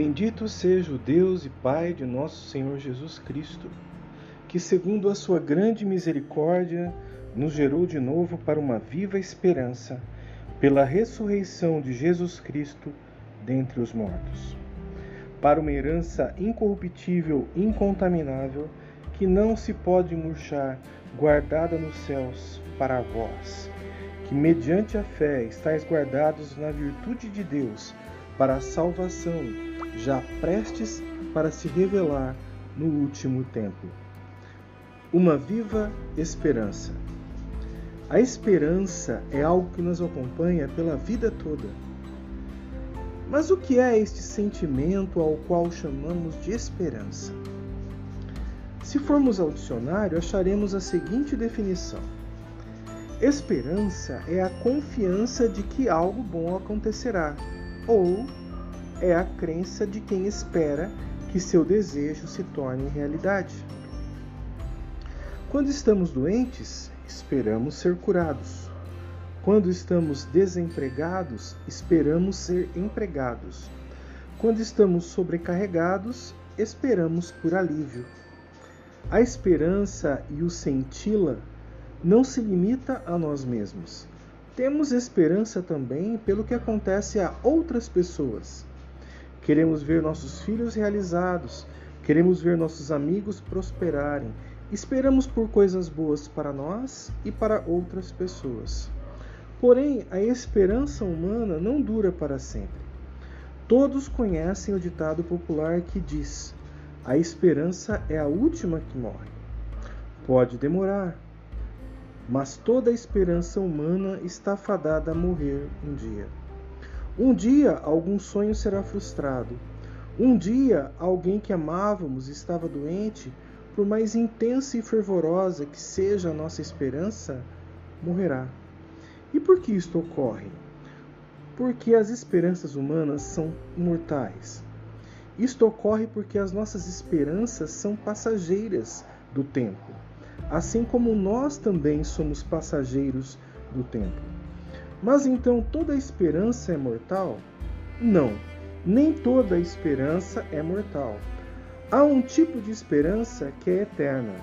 Bendito seja o Deus e Pai de nosso Senhor Jesus Cristo, que, segundo a sua grande misericórdia, nos gerou de novo para uma viva esperança, pela ressurreição de Jesus Cristo dentre os mortos, para uma herança incorruptível, incontaminável, que não se pode murchar, guardada nos céus para vós, que mediante a fé estáis guardados na virtude de Deus para a salvação, já prestes para se revelar no último tempo. Uma viva esperança. A esperança é algo que nos acompanha pela vida toda. Mas o que é este sentimento ao qual chamamos de esperança? Se formos ao dicionário, acharemos a seguinte definição: Esperança é a confiança de que algo bom acontecerá, ou é a crença de quem espera que seu desejo se torne realidade. Quando estamos doentes, esperamos ser curados. Quando estamos desempregados, esperamos ser empregados. Quando estamos sobrecarregados, esperamos por alívio. A esperança e o senti-la não se limita a nós mesmos. Temos esperança também pelo que acontece a outras pessoas. Queremos ver nossos filhos realizados, queremos ver nossos amigos prosperarem. Esperamos por coisas boas para nós e para outras pessoas. Porém, a esperança humana não dura para sempre. Todos conhecem o ditado popular que diz: a esperança é a última que morre. Pode demorar, mas toda a esperança humana está fadada a morrer um dia. Um dia algum sonho será frustrado. Um dia alguém que amávamos estava doente, por mais intensa e fervorosa que seja a nossa esperança, morrerá. E por que isto ocorre? Porque as esperanças humanas são mortais. Isto ocorre porque as nossas esperanças são passageiras do tempo, assim como nós também somos passageiros do tempo. Mas então toda esperança é mortal? Não, nem toda esperança é mortal. Há um tipo de esperança que é eterna.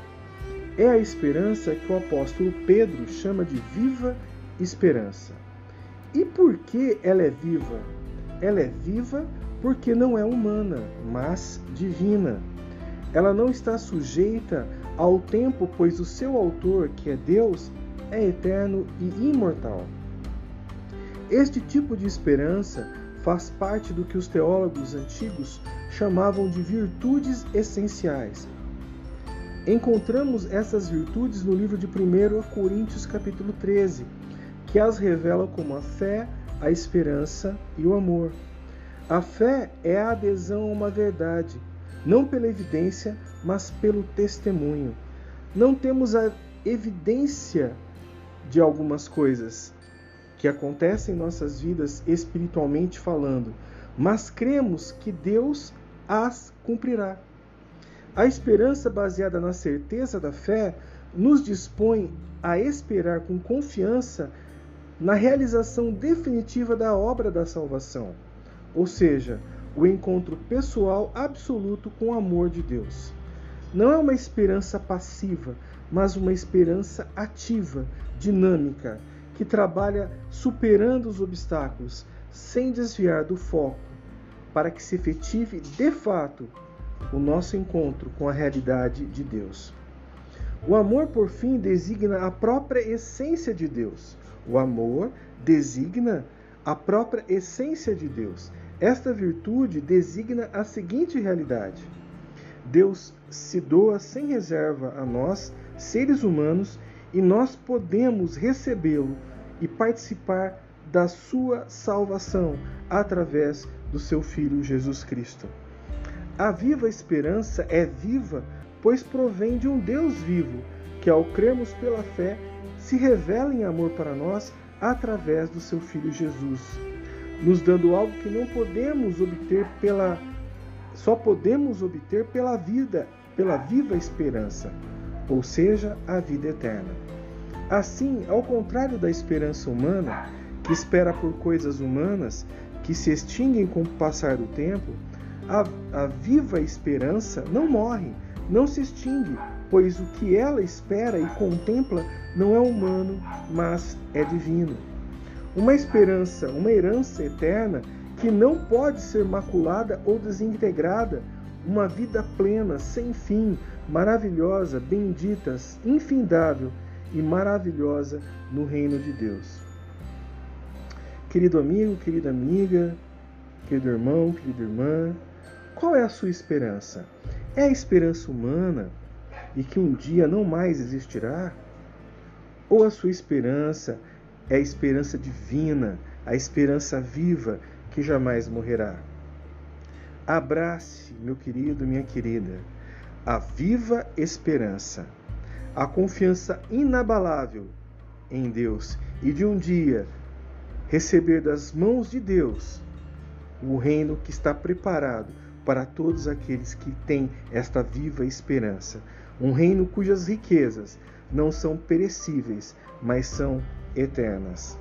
É a esperança que o apóstolo Pedro chama de viva esperança. E por que ela é viva? Ela é viva porque não é humana, mas divina. Ela não está sujeita ao tempo, pois o seu autor, que é Deus, é eterno e imortal. Este tipo de esperança faz parte do que os teólogos antigos chamavam de virtudes essenciais. Encontramos essas virtudes no livro de 1 Coríntios capítulo 13, que as revela como a fé, a esperança e o amor. A fé é a adesão a uma verdade, não pela evidência, mas pelo testemunho. Não temos a evidência de algumas coisas, que acontece em nossas vidas espiritualmente falando, mas cremos que Deus as cumprirá. A esperança baseada na certeza da fé nos dispõe a esperar com confiança na realização definitiva da obra da salvação, ou seja, o encontro pessoal absoluto com o amor de Deus. Não é uma esperança passiva, mas uma esperança ativa, dinâmica, que trabalha superando os obstáculos, sem desviar do foco, para que se efetive de fato o nosso encontro com a realidade de Deus. O amor, por fim, designa a própria essência de Deus. O amor designa a própria essência de Deus. Esta virtude designa a seguinte realidade: Deus se doa sem reserva a nós, seres humanos, e nós podemos recebê-lo e participar da sua salvação através do seu Filho Jesus Cristo. A viva esperança é viva, pois provém de um Deus vivo, que ao crermos pela fé se revela em amor para nós através do seu Filho Jesus, nos dando algo que não podemos obter pela só podemos obter pela vida, pela viva esperança, ou seja, a vida eterna. Assim, ao contrário da esperança humana, que espera por coisas humanas que se extinguem com o passar do tempo, A, a viva esperança não morre, não se extingue, pois o que ela espera e contempla não é humano, mas é divino. Uma esperança, uma herança eterna que não pode ser maculada ou desintegrada, uma vida plena, sem fim, maravilhosa, bendita, infindável e maravilhosa no reino de Deus. Querido amigo, querida amiga, querido irmão, querida irmã, qual é a sua esperança? É a esperança humana e que um dia não mais existirá? Ou a sua esperança é a esperança divina, a esperança viva que jamais morrerá? Abrace, meu querido, minha querida, a viva esperança, a confiança inabalável em Deus e de um dia receber das mãos de Deus o reino que está preparado para todos aqueles que têm esta viva esperança. Um reino cujas riquezas não são perecíveis, mas são eternas.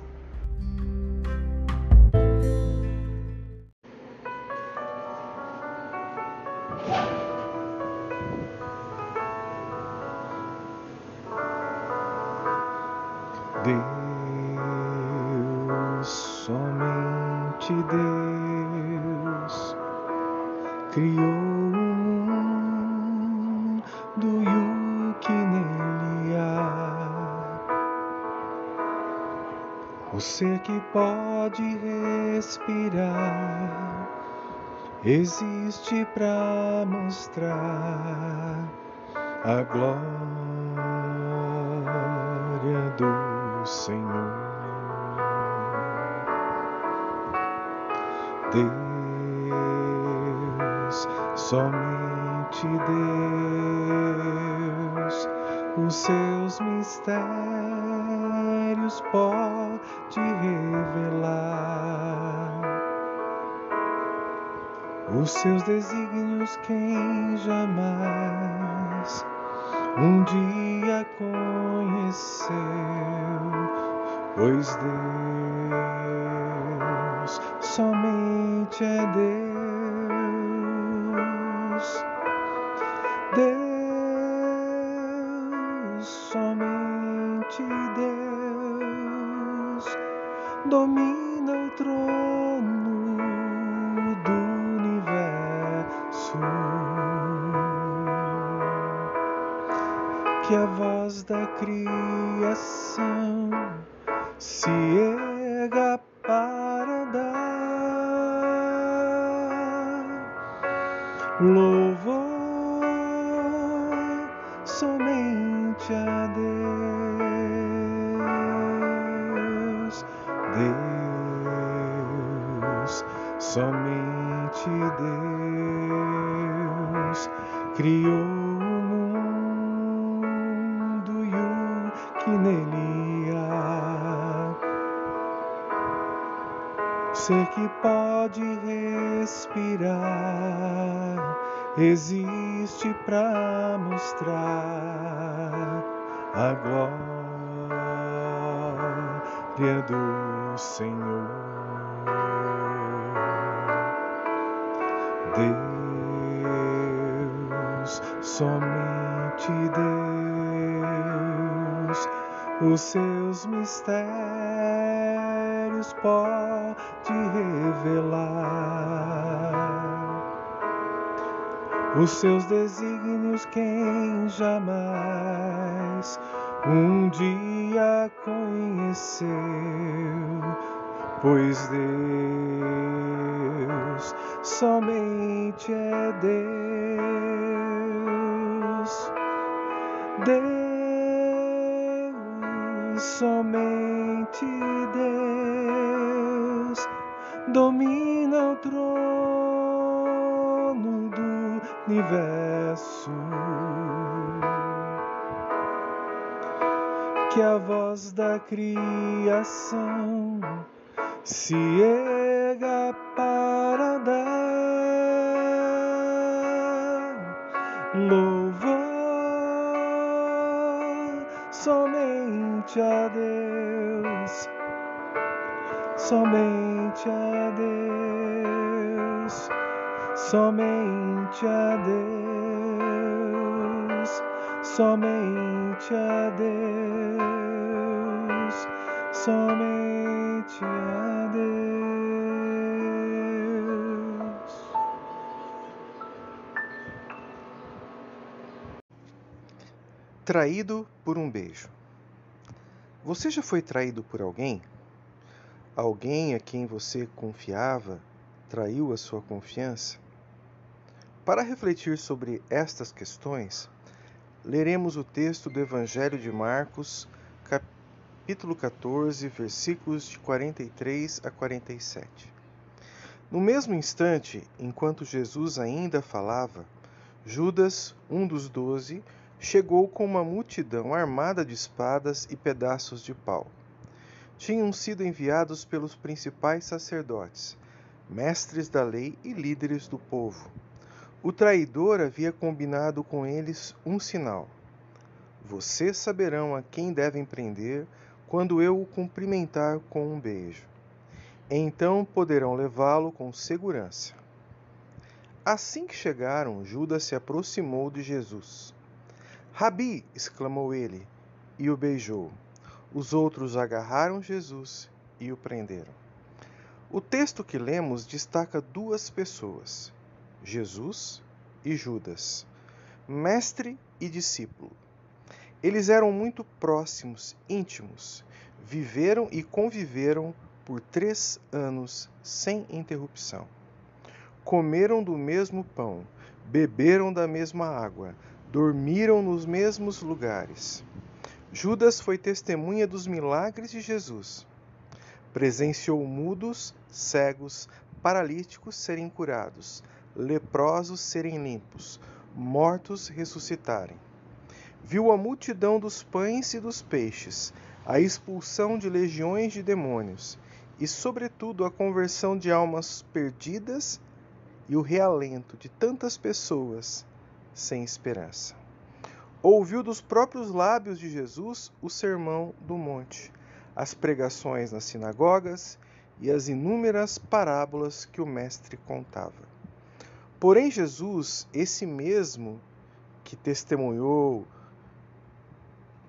Ser que pode respirar existe para mostrar a glória do Senhor. Deus, somente Deus, os seus mistérios pode revelar. Os seus desígnios quem jamais um dia conheceu pois Deus somente é Deus. Que a voz da criação se erga para dar louvor somente a Deus, Deus, somente Deus criou que nele há. Ser que pode respirar existe para mostrar a glória do Senhor. Deus, somente Deus, os seus mistérios pode revelar. Os seus desígnios quem jamais um dia conheceu, pois Deus somente é Deus. Deus, somente Deus, domina o trono do universo. Que a voz da criação se erga para somente a Deus, somente a Deus, somente a Deus, somente a Deus. Traído por um beijo. Você já foi traído por alguém? Alguém a quem você confiava traiu a sua confiança? Para refletir sobre estas questões, leremos o texto do Evangelho de Marcos, capítulo 14, versículos de 43 a 47. No mesmo instante, enquanto Jesus ainda falava, Judas, um dos doze, chegou com uma multidão armada de espadas e pedaços de pau. Tinham sido enviados pelos principais sacerdotes, mestres da lei e líderes do povo o traidor havia combinado com eles um sinal. Vocês saberão a quem devem prender quando eu o cumprimentar com um beijo. Então poderão levá-lo com segurança. Assim que chegaram, Judas se aproximou de Jesus. Rabi! exclamou ele, e o beijou. Os outros agarraram Jesus e o prenderam. O texto que lemos destaca duas pessoas Jesus e Judas, mestre e discípulo. Eles eram muito próximos, íntimos, viveram e conviveram por três anos sem interrupção. Comeram do mesmo pão, beberam da mesma água, dormiram nos mesmos lugares. Judas foi testemunha dos milagres de Jesus. Presenciou mudos, cegos, paralíticos serem curados, leprosos serem limpos, mortos ressuscitarem. Viu a multidão dos pães e dos peixes, a expulsão de legiões de demônios e, sobretudo, a conversão de almas perdidas e o realento de tantas pessoas sem esperança. Ouviu dos próprios lábios de Jesus o sermão do monte, as pregações nas sinagogas e as inúmeras parábolas que o Mestre contava. Porém, Jesus, esse mesmo que testemunhou,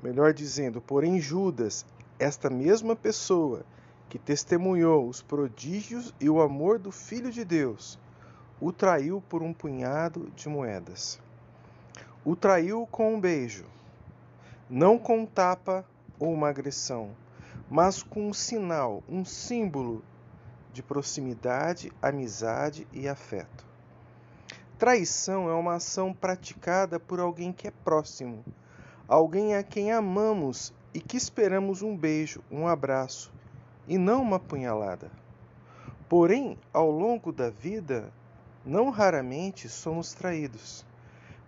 melhor dizendo, porém, Judas, esta mesma pessoa que testemunhou os prodígios e o amor do Filho de Deus, o traiu por um punhado de moedas. O traiu com um beijo, não com um tapa ou uma agressão, mas com um sinal, um símbolo de proximidade, amizade e afeto. Traição é uma ação praticada por alguém que é próximo, alguém a quem amamos e que esperamos um beijo, um abraço e não uma punhalada. Porém, ao longo da vida, não raramente somos traídos.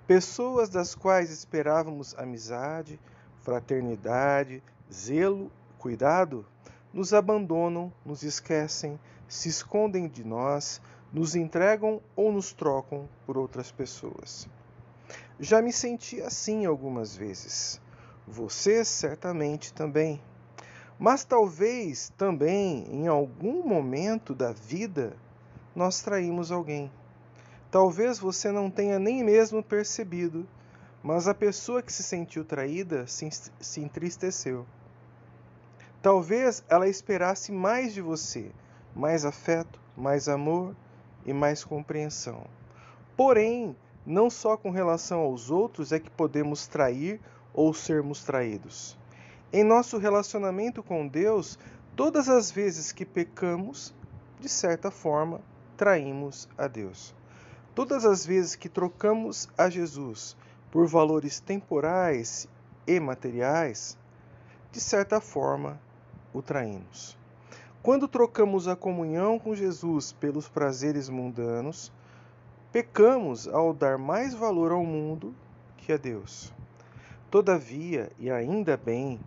Pessoas das quais esperávamos amizade, fraternidade, zelo, cuidado, nos abandonam, nos esquecem, se escondem de nós, nos entregam ou nos trocam por outras pessoas. Já me senti assim algumas vezes. Você certamente também. Mas talvez também em algum momento da vida nós traímos alguém. Talvez você não tenha nem mesmo percebido, mas a pessoa que se sentiu traída se, entristeceu. Talvez ela esperasse mais de você, mais afeto, mais amor, e mais compreensão. Porém, não só com relação aos outros é que podemos trair ou sermos traídos. Em nosso relacionamento com Deus, todas as vezes que pecamos, de certa forma, traímos a Deus. Todas as vezes que trocamos a Jesus por valores temporais e materiais, de certa forma, o traímos. Quando trocamos a comunhão com Jesus pelos prazeres mundanos, pecamos ao dar mais valor ao mundo que a Deus. Todavia, e ainda bem,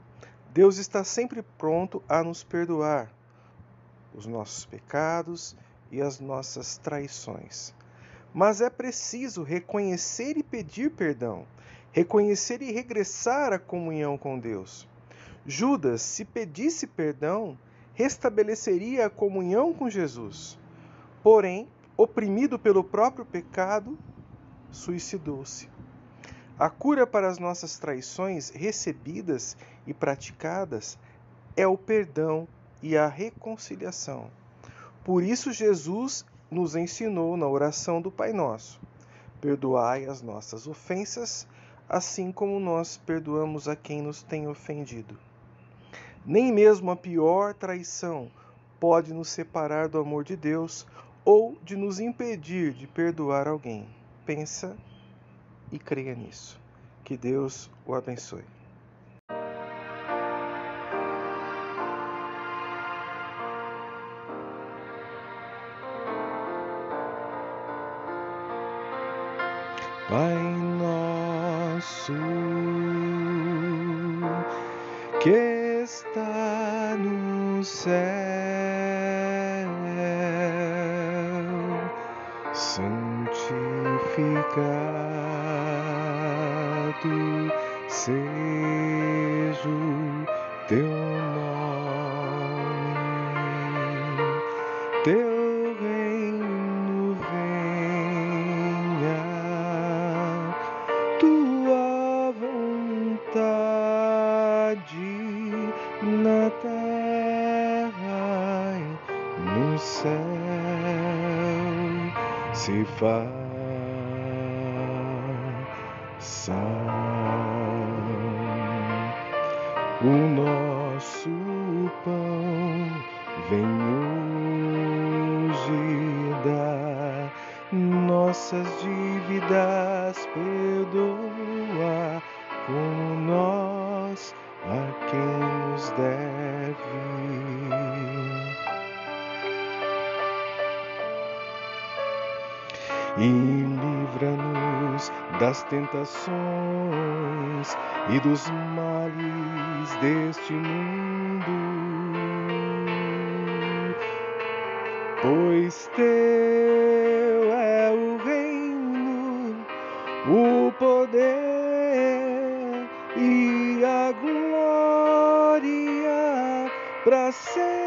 Deus está sempre pronto a nos perdoar os nossos pecados e as nossas traições. Mas é preciso reconhecer e pedir perdão, reconhecer e regressar à comunhão com Deus. Judas, se pedisse perdão, restabeleceria a comunhão com Jesus. Porém, oprimido pelo próprio pecado, suicidou-se. A cura para as nossas traições recebidas e praticadas é o perdão e a reconciliação. Por isso, Jesus nos ensinou na oração do Pai Nosso: Perdoai as nossas ofensas, assim como nós perdoamos a quem nos tem ofendido. Nem mesmo a pior traição pode nos separar do amor de Deus ou de nos impedir de perdoar alguém. Pensa e creia nisso. Que Deus o abençoe. Pai nosso que está no céu, santificado seja o teu nome, se faça. O nosso pão vem hoje dar nossas dívidas, perdoa como nós a quem nos deve. e livra-nos das tentações e dos males deste mundo. Pois teu é o reino, o poder e a glória para sempre.